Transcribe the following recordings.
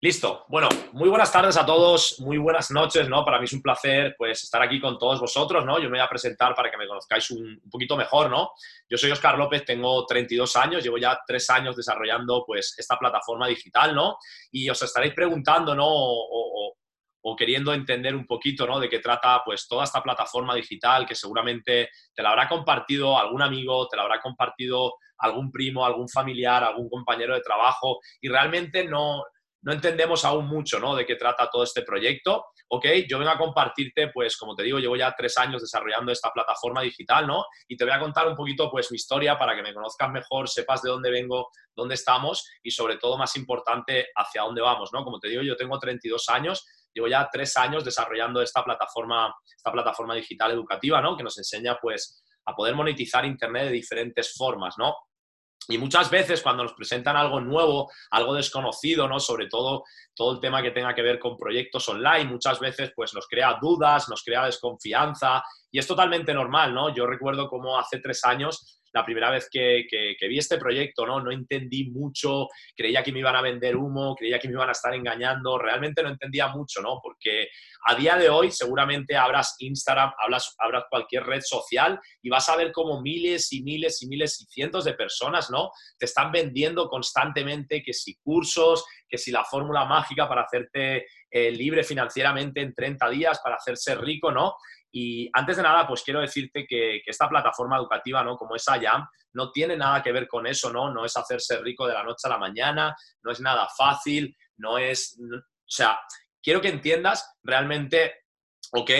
Listo. Bueno, muy buenas tardes a todos, muy buenas noches, ¿no? Para mí es un placer, pues, estar aquí con todos vosotros, ¿no? Yo me voy a presentar para que me conozcáis un, poquito mejor, ¿no? Yo soy Oscar López, tengo 32 años, llevo ya tres años desarrollando, pues, esta plataforma digital, ¿no? Y os estaréis preguntando, ¿no? O, o queriendo entender un poquito, ¿no? De qué trata, pues, toda esta plataforma digital que seguramente te la habrá compartido algún amigo, te la habrá compartido algún primo, algún familiar, algún compañero de trabajo y realmente no no entendemos aún mucho ¿no? de qué trata todo este proyecto. Ok, yo vengo a compartirte, pues como te digo, llevo ya tres años desarrollando esta plataforma digital, ¿no? Y te voy a contar un poquito, pues, mi historia para que me conozcas mejor, sepas de dónde vengo, dónde estamos y sobre todo, más importante, hacia dónde vamos, ¿no? Como te digo, yo tengo 32 años, llevo ya tres años desarrollando esta plataforma, esta plataforma digital educativa, ¿no? Que nos enseña, pues, a poder monetizar Internet de diferentes formas, ¿no? Y muchas veces cuando nos presentan algo nuevo, algo desconocido, ¿no? Sobre todo todo el tema que tenga que ver con proyectos online, muchas veces pues nos crea dudas, nos crea desconfianza y es totalmente normal, ¿no? Yo recuerdo como hace tres años la primera vez que, vi este proyecto, ¿no? No entendí mucho, creía que me iban a vender humo, creía que me iban a estar engañando, realmente no entendía mucho, ¿no? Porque a día de hoy seguramente abras Instagram, hablas, abras cualquier red social y vas a ver como miles y miles y miles y cientos de personas, ¿no? Te están vendiendo constantemente que si cursos, que si la fórmula mágica para hacerte eh, libre financieramente en 30 días, para hacerse rico, ¿no? Y antes de nada, pues quiero decirte que, esta plataforma educativa, ¿no? Como es IAM, no tiene nada que ver con eso, ¿no? No es hacerse rico de la noche a la mañana, no es nada fácil, no es... o sea, quiero que entiendas realmente, ok,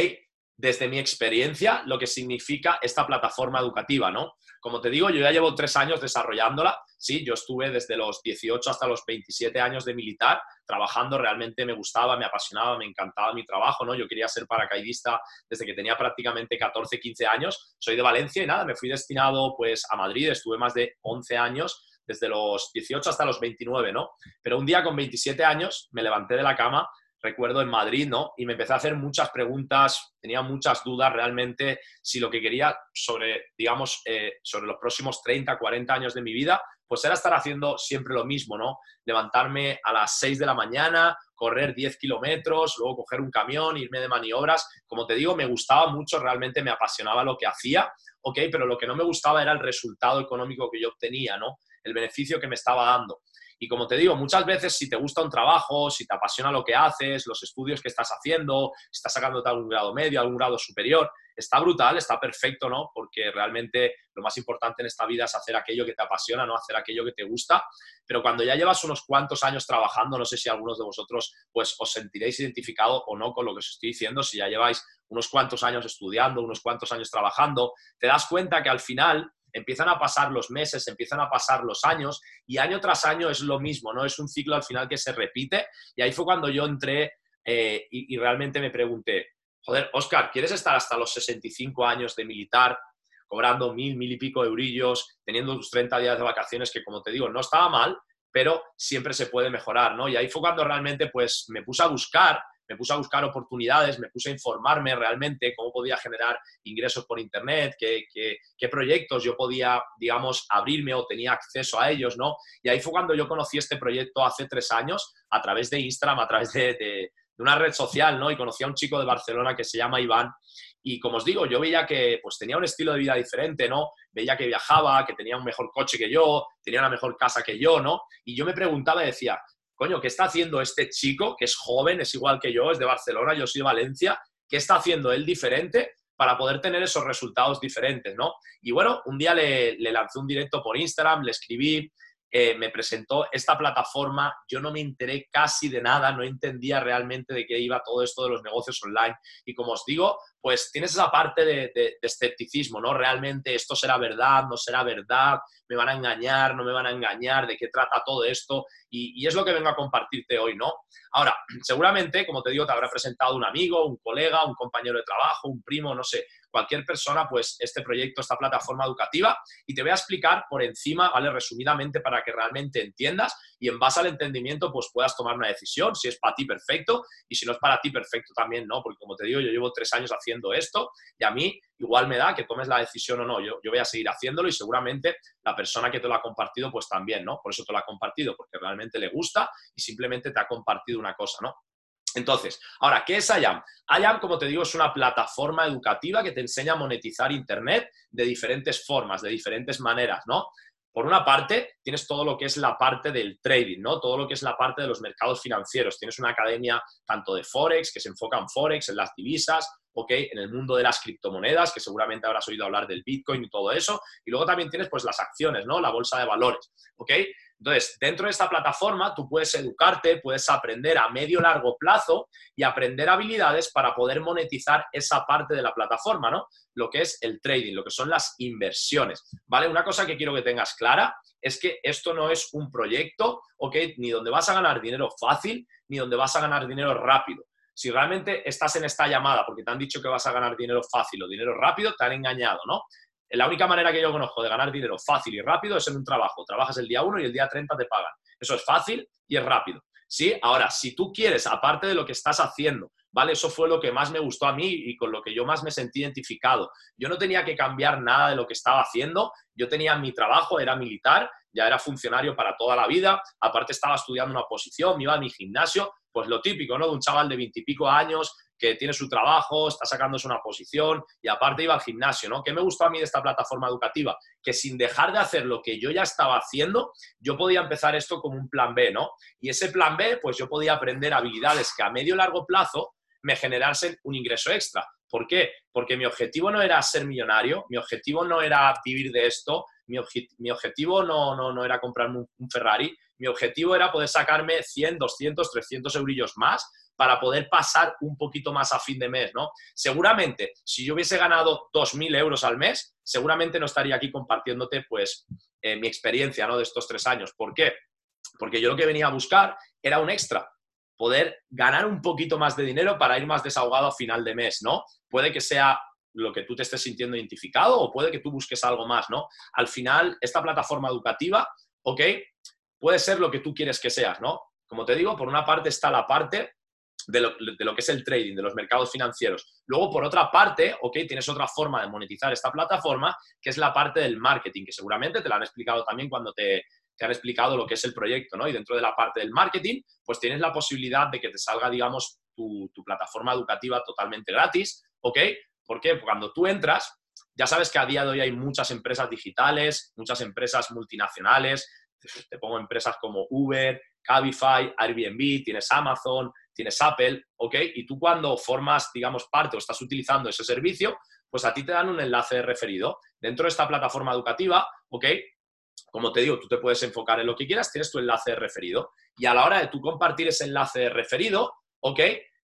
desde mi experiencia, lo que significa esta plataforma educativa, ¿no? Como te digo, yo ya llevo tres años desarrollándola, sí, yo estuve desde los 18 hasta los 27 años de militar trabajando, realmente me gustaba, me apasionaba, me encantaba mi trabajo, ¿no? Yo quería ser paracaidista desde que tenía prácticamente 14, 15 años, soy de Valencia y nada, me fui destinado pues a Madrid, estuve más de 11 años desde los 18 hasta los 29, ¿no? Pero un día con 27 años me levanté de la cama recuerdo en Madrid, ¿no? Y me empecé a hacer muchas preguntas, tenía muchas dudas realmente si lo que quería sobre, digamos, eh, sobre los próximos 30, 40 años de mi vida, pues era estar haciendo siempre lo mismo, ¿no? Levantarme a las 6 de la mañana, correr 10 kilómetros, luego coger un camión, irme de maniobras. Como te digo, me gustaba mucho, realmente me apasionaba lo que hacía, ¿ok? Pero lo que no me gustaba era el resultado económico que yo obtenía, ¿no? El beneficio que me estaba dando. Y como te digo, muchas veces si te gusta un trabajo, si te apasiona lo que haces, los estudios que estás haciendo, estás sacándote algún grado medio, algún grado superior, está brutal, está perfecto, ¿no? Porque realmente lo más importante en esta vida es hacer aquello que te apasiona, ¿no? Hacer aquello que te gusta. Pero cuando ya llevas unos cuantos años trabajando, no sé si algunos de vosotros pues os sentiréis identificado o no con lo que os estoy diciendo, si ya lleváis unos cuantos años estudiando, unos cuantos años trabajando, te das cuenta que al final empiezan a pasar los meses, empiezan a pasar los años y año tras año es lo mismo, ¿no? Es un ciclo al final que se repite y ahí fue cuando yo entré eh, y, realmente me pregunté, joder, Oscar, ¿quieres estar hasta los 65 años de militar cobrando mil, mil y pico eurillos, teniendo tus 30 días de vacaciones que como te digo, no estaba mal, pero siempre se puede mejorar, ¿no? Y ahí fue cuando realmente pues me puse a buscar me puse a buscar oportunidades, me puse a informarme realmente cómo podía generar ingresos por Internet, qué, qué, proyectos yo podía, digamos, abrirme o tenía acceso a ellos, ¿no? Y ahí fue cuando yo conocí este proyecto hace tres años a través de Instagram, a través de, de, una red social, ¿no? Y conocí a un chico de Barcelona que se llama Iván y como os digo, yo veía que pues, tenía un estilo de vida diferente, ¿no? Veía que viajaba, que tenía un mejor coche que yo, tenía una mejor casa que yo, ¿no? Y yo me preguntaba y decía, coño, ¿qué está haciendo este chico que es joven, es igual que yo, es de Barcelona, yo soy de Valencia? ¿Qué está haciendo él diferente para poder tener esos resultados diferentes, ¿no? Y bueno, un día le, le lancé un directo por Instagram, le escribí, eh, me presentó esta plataforma, yo no me enteré casi de nada, no entendía realmente de qué iba todo esto de los negocios online. Y como os digo, pues tienes esa parte de, escepticismo, ¿no? Realmente esto será verdad, no será verdad, me van a engañar, no me van a engañar, de qué trata todo esto. Y, y es lo que vengo a compartirte hoy, ¿no? Ahora, seguramente, como te digo, te habrá presentado un amigo, un colega, un compañero de trabajo, un primo, no sé, cualquier persona, pues este proyecto, esta plataforma educativa. Y te voy a explicar por encima, ¿vale? Resumidamente, para que realmente entiendas y en base al entendimiento pues puedas tomar una decisión. Si es para ti, perfecto. Y si no es para ti, perfecto también, ¿no? Porque como te digo, yo llevo tres años haciendo esto y a mí igual me da que tomes la decisión o no. Yo, yo voy a seguir haciéndolo y seguramente la persona que te lo ha compartido pues también, ¿no? Por eso te lo ha compartido, porque realmente le gusta y simplemente te ha compartido una cosa, ¿no? Entonces, ahora, ¿qué es IAM? IAM, como te digo, es una plataforma educativa que te enseña a monetizar Internet de diferentes formas, de diferentes maneras, ¿no? Por una parte, tienes todo lo que es la parte del trading, ¿no? Todo lo que es la parte de los mercados financieros. Tienes una academia tanto de Forex, que se enfoca en Forex, en las divisas, ¿ok? En el mundo de las criptomonedas, que seguramente habrás oído hablar del Bitcoin y todo eso. Y luego también tienes, pues, las acciones, ¿no? La bolsa de valores, ¿ok? Entonces, dentro de esta plataforma tú puedes educarte, puedes aprender a medio largo plazo y aprender habilidades para poder monetizar esa parte de la plataforma, ¿no? Lo que es el trading, lo que son las inversiones, ¿vale? Una cosa que quiero que tengas clara es que esto no es un proyecto, ¿ok? Ni donde vas a ganar dinero fácil, ni donde vas a ganar dinero rápido. Si realmente estás en esta llamada porque te han dicho que vas a ganar dinero fácil o dinero rápido, te han engañado, ¿no? La única manera que yo conozco de ganar dinero fácil y rápido es en un trabajo. Trabajas el día 1 y el día 30 te pagan. Eso es fácil y es rápido. ¿Sí? Ahora, si tú quieres, aparte de lo que estás haciendo, ¿vale? Eso fue lo que más me gustó a mí y con lo que yo más me sentí identificado. Yo no tenía que cambiar nada de lo que estaba haciendo. Yo tenía mi trabajo, era militar, ya era funcionario para toda la vida. Aparte estaba estudiando una posición, me iba a mi gimnasio. Pues lo típico, ¿no? De un chaval de veintipico años que tiene su trabajo, está sacándose una posición y aparte iba al gimnasio, ¿no? ¿Qué me gustó a mí de esta plataforma educativa? Que sin dejar de hacer lo que yo ya estaba haciendo, yo podía empezar esto como un plan B, ¿no? Y ese plan B, pues yo podía aprender habilidades que a medio y largo plazo me generasen un ingreso extra. ¿Por qué? Porque mi objetivo no era ser millonario, mi objetivo no era vivir de esto, mi, objetivo no, no, no era comprarme un, un Ferrari, mi objetivo era poder sacarme 100, 200, 300 eurillos más para poder pasar un poquito más a fin de mes, ¿no? Seguramente, si yo hubiese ganado 2.000 euros al mes, seguramente no estaría aquí compartiéndote, pues, eh, mi experiencia, ¿no? De estos tres años. ¿Por qué? Porque yo lo que venía a buscar era un extra, poder ganar un poquito más de dinero para ir más desahogado a final de mes, ¿no? Puede que sea lo que tú te estés sintiendo identificado o puede que tú busques algo más, ¿no? Al final, esta plataforma educativa, ¿ok? Puede ser lo que tú quieres que seas, ¿no? Como te digo, por una parte está la parte de lo, que es el trading, de los mercados financieros. Luego, por otra parte, ok, tienes otra forma de monetizar esta plataforma, que es la parte del marketing, que seguramente te la han explicado también cuando te, han explicado lo que es el proyecto, ¿no? Y dentro de la parte del marketing, pues tienes la posibilidad de que te salga, digamos, tu, plataforma educativa totalmente gratis, ¿ok? Porque cuando tú entras, ya sabes que a día de hoy hay muchas empresas digitales, muchas empresas multinacionales, te pongo empresas como Uber, Cabify, Airbnb, tienes Amazon, tienes Apple, ¿ok? Y tú cuando formas, digamos, parte o estás utilizando ese servicio, pues a ti te dan un enlace referido. Dentro de esta plataforma educativa, ¿ok? Como te digo, tú te puedes enfocar en lo que quieras, tienes tu enlace referido. Y a la hora de tú compartir ese enlace referido, ¿ok?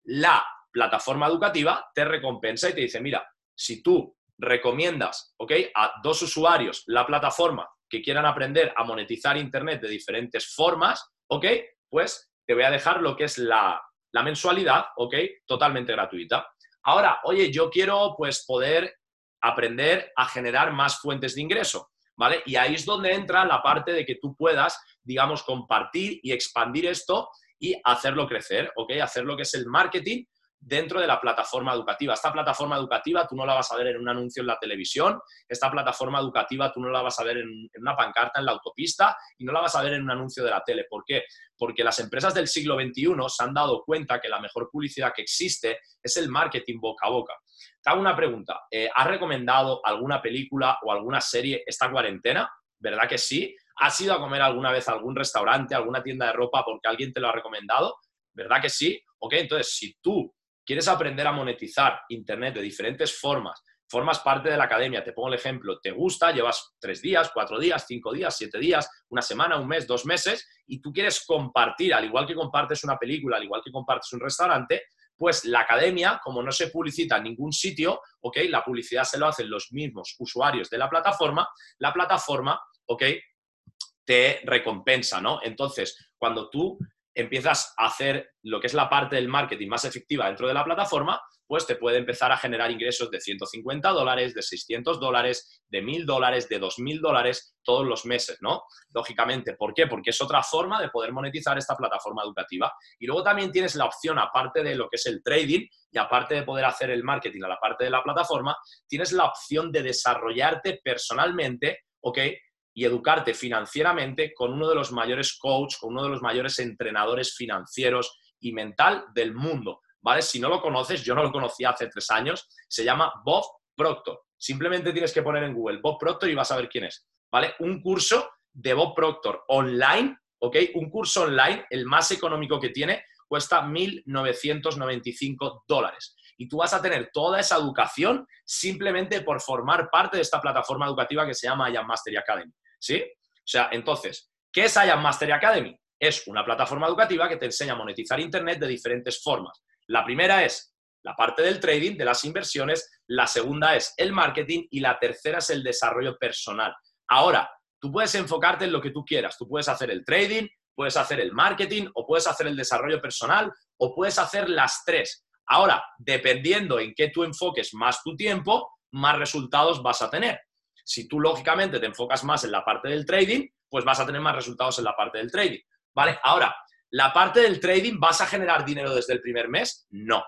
La plataforma educativa te recompensa y te dice, mira, si tú recomiendas, ¿ok? A dos usuarios la plataforma que quieran aprender a monetizar Internet de diferentes formas, ¿ok? Pues te voy a dejar lo que es la, la mensualidad, ¿ok? Totalmente gratuita. Ahora, oye, yo quiero pues poder aprender a generar más fuentes de ingreso, ¿vale? Y ahí es donde entra la parte de que tú puedas, digamos, compartir y expandir esto y hacerlo crecer, ¿ok? Hacer lo que es el marketing dentro de la plataforma educativa. Esta plataforma educativa tú no la vas a ver en un anuncio en la televisión, esta plataforma educativa tú no la vas a ver en, una pancarta en la autopista y no la vas a ver en un anuncio de la tele. ¿Por qué? Porque las empresas del siglo XXI se han dado cuenta que la mejor publicidad que existe es el marketing boca a boca. Te hago una pregunta. Eh, ¿Has recomendado alguna película o alguna serie esta cuarentena? ¿Verdad que sí? ¿Has ido a comer alguna vez a algún restaurante, alguna tienda de ropa porque alguien te lo ha recomendado? ¿Verdad que sí? Ok, entonces si tú quieres aprender a monetizar Internet de diferentes formas, formas parte de la academia, te pongo el ejemplo, te gusta, llevas tres días, cuatro días, cinco días, siete días, una semana, un mes, dos meses, y tú quieres compartir, al igual que compartes una película, al igual que compartes un restaurante, pues la academia, como no se publicita en ningún sitio, ¿ok? La publicidad se lo hacen los mismos usuarios de la plataforma, la plataforma, ¿ok? Te recompensa, ¿no? Entonces, cuando tú empiezas a hacer lo que es la parte del marketing más efectiva dentro de la plataforma, pues te puede empezar a generar ingresos de 150 dólares, de 600 dólares, de 1000 dólares, de 2000 dólares todos los meses, ¿no? Lógicamente, ¿por qué? Porque es otra forma de poder monetizar esta plataforma educativa. Y luego también tienes la opción, aparte de lo que es el trading y aparte de poder hacer el marketing a la parte de la plataforma, tienes la opción de desarrollarte personalmente, ¿ok? Y educarte financieramente con uno de los mayores coaches, con uno de los mayores entrenadores financieros y mental del mundo. ¿Vale? Si no lo conoces, yo no lo conocía hace tres años, se llama Bob Proctor. Simplemente tienes que poner en Google Bob Proctor y vas a ver quién es. ¿Vale? Un curso de Bob Proctor online, ¿ok? Un curso online, el más económico que tiene, cuesta 1.995 dólares. Y tú vas a tener toda esa educación simplemente por formar parte de esta plataforma educativa que se llama IAM Mastery Academy. ¿Sí? O sea, entonces, ¿qué es IAM Mastery Academy? Es una plataforma educativa que te enseña a monetizar Internet de diferentes formas. La primera es la parte del trading, de las inversiones, la segunda es el marketing y la tercera es el desarrollo personal. Ahora, tú puedes enfocarte en lo que tú quieras. Tú puedes hacer el trading, puedes hacer el marketing o puedes hacer el desarrollo personal o puedes hacer las tres. Ahora, dependiendo en qué tú enfoques más tu tiempo, más resultados vas a tener. Si tú, lógicamente, te enfocas más en la parte del trading, pues vas a tener más resultados en la parte del trading. ¿Vale? Ahora, ¿la parte del trading vas a generar dinero desde el primer mes? No.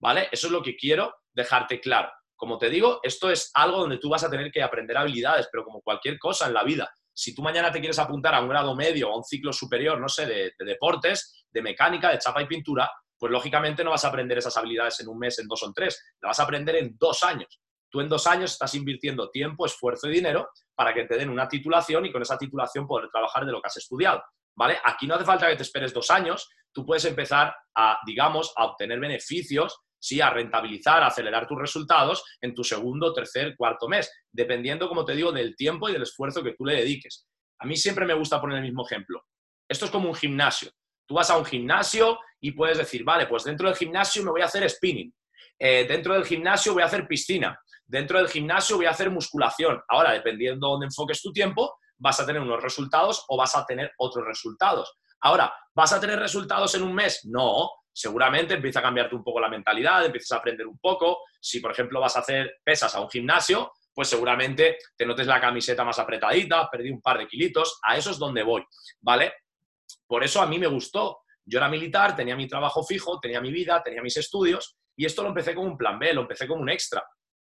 ¿Vale? Eso es lo que quiero dejarte claro. Como te digo, esto es algo donde tú vas a tener que aprender habilidades, pero como cualquier cosa en la vida, si tú mañana te quieres apuntar a un grado medio o a un ciclo superior, no sé, de, de, deportes, de mecánica, de chapa y pintura, pues lógicamente no vas a aprender esas habilidades en un mes, en dos o en tres, la vas a aprender en dos años. Tú en dos años estás invirtiendo tiempo, esfuerzo y dinero para que te den una titulación y con esa titulación poder trabajar de lo que has estudiado. ¿Vale? Aquí no hace falta que te esperes dos años, tú puedes empezar a, digamos, a obtener beneficios, sí, a rentabilizar, a acelerar tus resultados en tu segundo, tercer, cuarto mes, dependiendo, como te digo, del tiempo y del esfuerzo que tú le dediques. A mí siempre me gusta poner el mismo ejemplo. Esto es como un gimnasio. Tú vas a un gimnasio y puedes decir, vale, pues dentro del gimnasio me voy a hacer spinning, eh, dentro del gimnasio voy a hacer piscina, dentro del gimnasio voy a hacer musculación. Ahora, dependiendo de dónde enfoques tu tiempo, vas a tener unos resultados o vas a tener otros resultados. Ahora, ¿vas a tener resultados en un mes? No, seguramente empieza a cambiarte un poco la mentalidad, empiezas a aprender un poco. Si, por ejemplo, vas a hacer pesas a un gimnasio, pues seguramente te notes la camiseta más apretadita, perdí un par de kilitos, a eso es donde voy, ¿vale? Por eso a mí me gustó. Yo era militar, tenía mi trabajo fijo, tenía mi vida, tenía mis estudios y esto lo empecé como un plan B, lo empecé como un extra.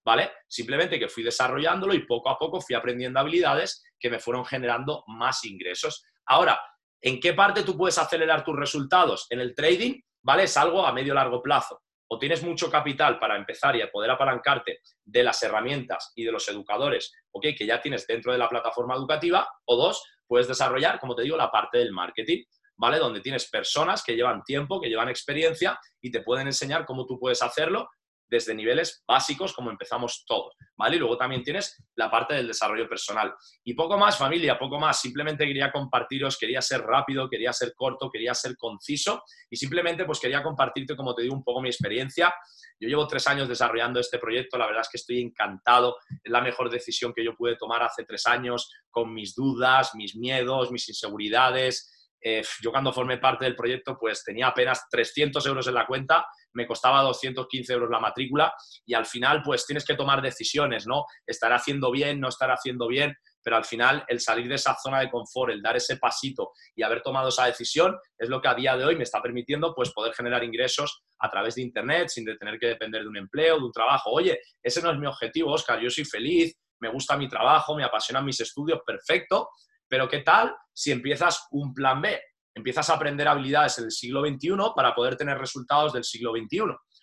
¿vale? Simplemente que fui desarrollándolo y poco a poco fui aprendiendo habilidades que me fueron generando más ingresos. Ahora, ¿en qué parte tú puedes acelerar tus resultados? En el trading, ¿vale? Es algo a medio largo plazo. O tienes mucho capital para empezar y poder apalancarte de las herramientas y de los educadores, ¿ok? Que ya tienes dentro de la plataforma educativa. O dos, puedes desarrollar, como te digo, la parte del marketing. ¿vale? Donde tienes personas que llevan tiempo, que llevan experiencia y te pueden enseñar cómo tú puedes hacerlo desde niveles básicos como empezamos todos, ¿vale? Y luego también tienes la parte del desarrollo personal. Y poco más, familia, poco más. Simplemente quería compartiros, quería ser rápido, quería ser corto, quería ser conciso y simplemente pues quería compartirte, como te digo, un poco mi experiencia. Yo llevo tres años desarrollando este proyecto, la verdad es que estoy encantado, es la mejor decisión que yo pude tomar hace tres años con mis dudas, mis miedos, mis inseguridades, eh, yo cuando formé parte del proyecto, pues tenía apenas 300 euros en la cuenta, me costaba 215 euros la matrícula y al final, pues tienes que tomar decisiones, ¿no? Estar haciendo bien, no estar haciendo bien, pero al final el salir de esa zona de confort, el dar ese pasito y haber tomado esa decisión es lo que a día de hoy me está permitiendo pues poder generar ingresos a través de internet sin tener que depender de un empleo, de un trabajo. Oye, ese no es mi objetivo, Oscar, yo soy feliz, me gusta mi trabajo, me apasionan mis estudios, perfecto, pero ¿qué tal si empiezas un plan B? Empiezas a aprender habilidades en el siglo XXI para poder tener resultados del siglo XXI.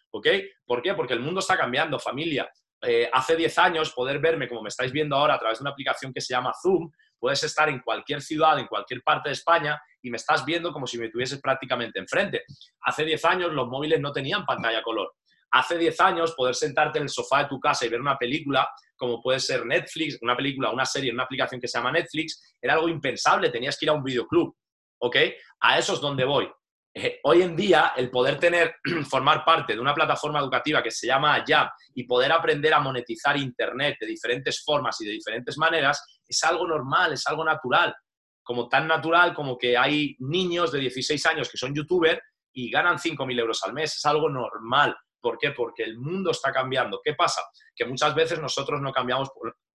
¿Ok? ¿Por qué? Porque el mundo está cambiando, familia. Eh, hace 10 años, poder verme como me estáis viendo ahora a través de una aplicación que se llama Zoom, puedes estar en cualquier ciudad, en cualquier parte de España y me estás viendo como si me tuvieses prácticamente enfrente. Hace 10 años los móviles no tenían pantalla color. Hace 10 años poder sentarte en el sofá de tu casa y ver una película como puede ser Netflix, una película, una serie, una aplicación que se llama Netflix, era algo impensable, tenías que ir a un videoclub, ¿ok? A eso es donde voy. Eh, hoy en día, el poder tener, formar parte de una plataforma educativa que se llama Jam y poder aprender a monetizar Internet de diferentes formas y de diferentes maneras, es algo normal, es algo natural. como tan natural como que hay niños de 16 años que son youtubers y ganan 5.000 euros al mes. Es algo normal. ¿Por qué? Porque el mundo está cambiando. ¿Qué pasa? Que muchas veces nosotros no cambiamos,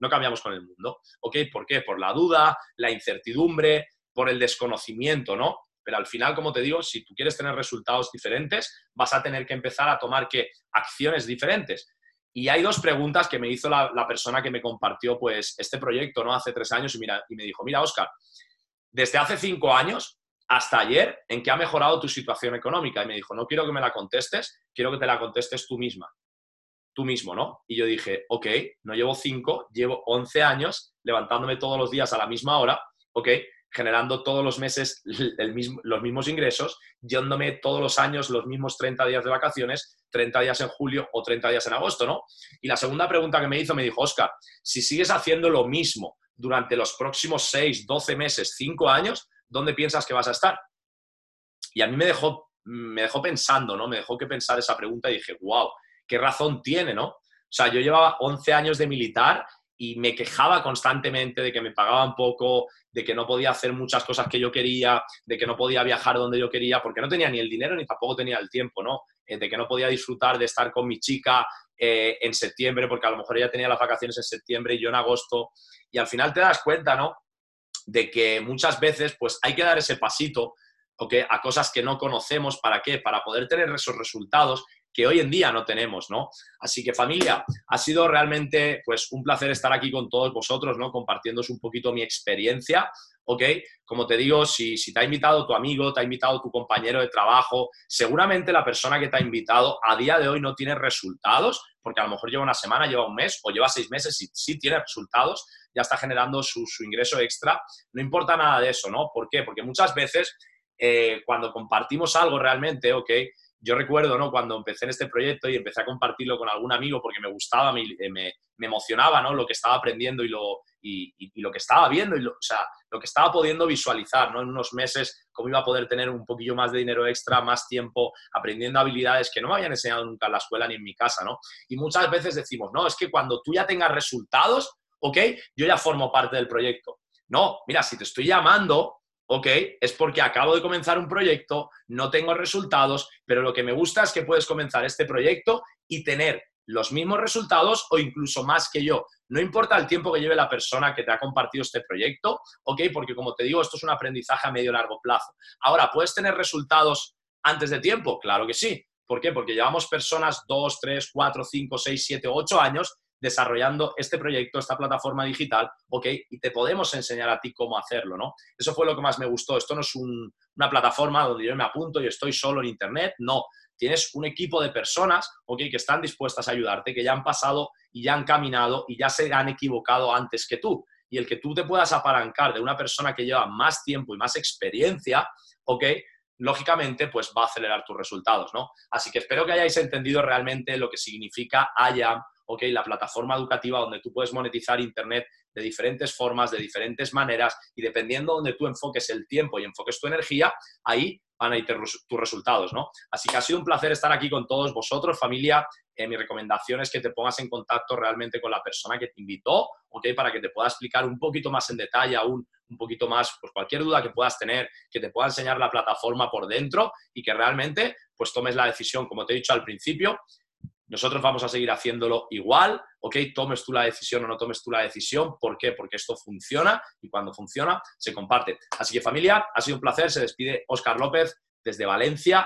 no cambiamos con el mundo. ¿Ok? ¿Por qué? Por la duda, la incertidumbre, por el desconocimiento, ¿no? Pero al final, como te digo, si tú quieres tener resultados diferentes, vas a tener que empezar a tomar ¿qué? acciones diferentes. Y hay dos preguntas que me hizo la, persona que me compartió pues, este proyecto ¿no? hace tres años y, mira, y me dijo, mira, Oscar, desde hace cinco años hasta ayer, ¿en qué ha mejorado tu situación económica? Y me dijo, no quiero que me la contestes, quiero que te la contestes tú misma. Tú mismo, ¿no? Y yo dije, ok, no llevo cinco, llevo once años levantándome todos los días a la misma hora, ok, generando todos los meses los mismos ingresos, yéndome todos los años los mismos 30 días de vacaciones, 30 días en julio o 30 días en agosto, ¿no? Y la segunda pregunta que me hizo me dijo, Oscar, si sigues haciendo lo mismo durante los próximos 6, 12 meses, 5 años, ¿dónde piensas que vas a estar? Y a mí me dejó, me dejó pensando, ¿no? Me dejó que pensar esa pregunta y dije, wow, qué razón tiene, ¿no? O sea, yo llevaba 11 años de militar y me quejaba constantemente de que me pagaban poco, de que no podía hacer muchas cosas que yo quería, de que no podía viajar donde yo quería, porque no tenía ni el dinero ni tampoco tenía el tiempo, ¿no? Eh, de que no podía disfrutar de estar con mi chica eh, en septiembre, porque a lo mejor ella tenía las vacaciones en septiembre y yo en agosto. Y al final te das cuenta, ¿no? De que muchas veces, pues hay que dar ese pasito, ¿ok? A cosas que no conocemos, ¿para qué? Para poder tener esos resultados que hoy en día no tenemos, ¿no? Así que familia, ha sido realmente pues un placer estar aquí con todos vosotros, ¿no? Compartiéndoos un poquito mi experiencia, ¿ok? Como te digo, si, si te ha invitado tu amigo, te ha invitado tu compañero de trabajo, seguramente la persona que te ha invitado a día de hoy no tiene resultados, porque a lo mejor lleva una semana, lleva un mes o lleva seis meses y sí tiene resultados, ya está generando su, ingreso extra. No importa nada de eso, ¿no? ¿Por qué? Porque muchas veces eh, cuando compartimos algo realmente, ¿ok? Yo recuerdo, ¿no? Cuando empecé en este proyecto y empecé a compartirlo con algún amigo porque me gustaba, me, eh, me, emocionaba, ¿no? Lo que estaba aprendiendo y lo, y, lo que estaba viendo, y lo, o sea, lo que estaba pudiendo visualizar, ¿no? En unos meses, cómo iba a poder tener un poquillo más de dinero extra, más tiempo, aprendiendo habilidades que no me habían enseñado nunca en la escuela ni en mi casa, ¿no? Y muchas veces decimos, no, es que cuando tú ya tengas resultados, ¿ok? Yo ya formo parte del proyecto. No, mira, si te estoy llamando ok, es porque acabo de comenzar un proyecto, no tengo resultados, pero lo que me gusta es que puedes comenzar este proyecto y tener los mismos resultados o incluso más que yo. No importa el tiempo que lleve la persona que te ha compartido este proyecto, ok, porque como te digo, esto es un aprendizaje a medio largo plazo. Ahora, ¿puedes tener resultados antes de tiempo? Claro que sí. ¿Por qué? Porque llevamos personas 2, 3, 4, 5, 6, 7, 8 años desarrollando este proyecto, esta plataforma digital, ¿ok? Y te podemos enseñar a ti cómo hacerlo, ¿no? Eso fue lo que más me gustó. Esto no es una plataforma donde yo me apunto y estoy solo en Internet, no. Tienes un equipo de personas, ¿ok? Que están dispuestas a ayudarte, que ya han pasado y ya han caminado y ya se han equivocado antes que tú. Y el que tú te puedas apalancar de una persona que lleva más tiempo y más experiencia, ¿ok? lógicamente, pues va a acelerar tus resultados, ¿no? Así que espero que hayáis entendido realmente lo que significa IAM, ok, la plataforma educativa donde tú puedes monetizar Internet de diferentes formas, de diferentes maneras, y dependiendo donde tú enfoques el tiempo y enfoques tu energía, ahí van a ir tus resultados, ¿no? Así que ha sido un placer estar aquí con todos vosotros, familia. Eh, mi recomendación es que te pongas en contacto realmente con la persona que te invitó, ¿ok? Para que te pueda explicar un poquito más en detalle aún, un poquito más, pues cualquier duda que puedas tener, que te pueda enseñar la plataforma por dentro y que realmente, pues tomes la decisión, como te he dicho al principio, nosotros vamos a seguir haciéndolo igual, ¿ok? Tomes tú la decisión o no tomes tú la decisión. ¿Por qué? Porque esto funciona y cuando funciona se comparte. Así que familia, ha sido un placer. Se despide Óscar López desde Valencia.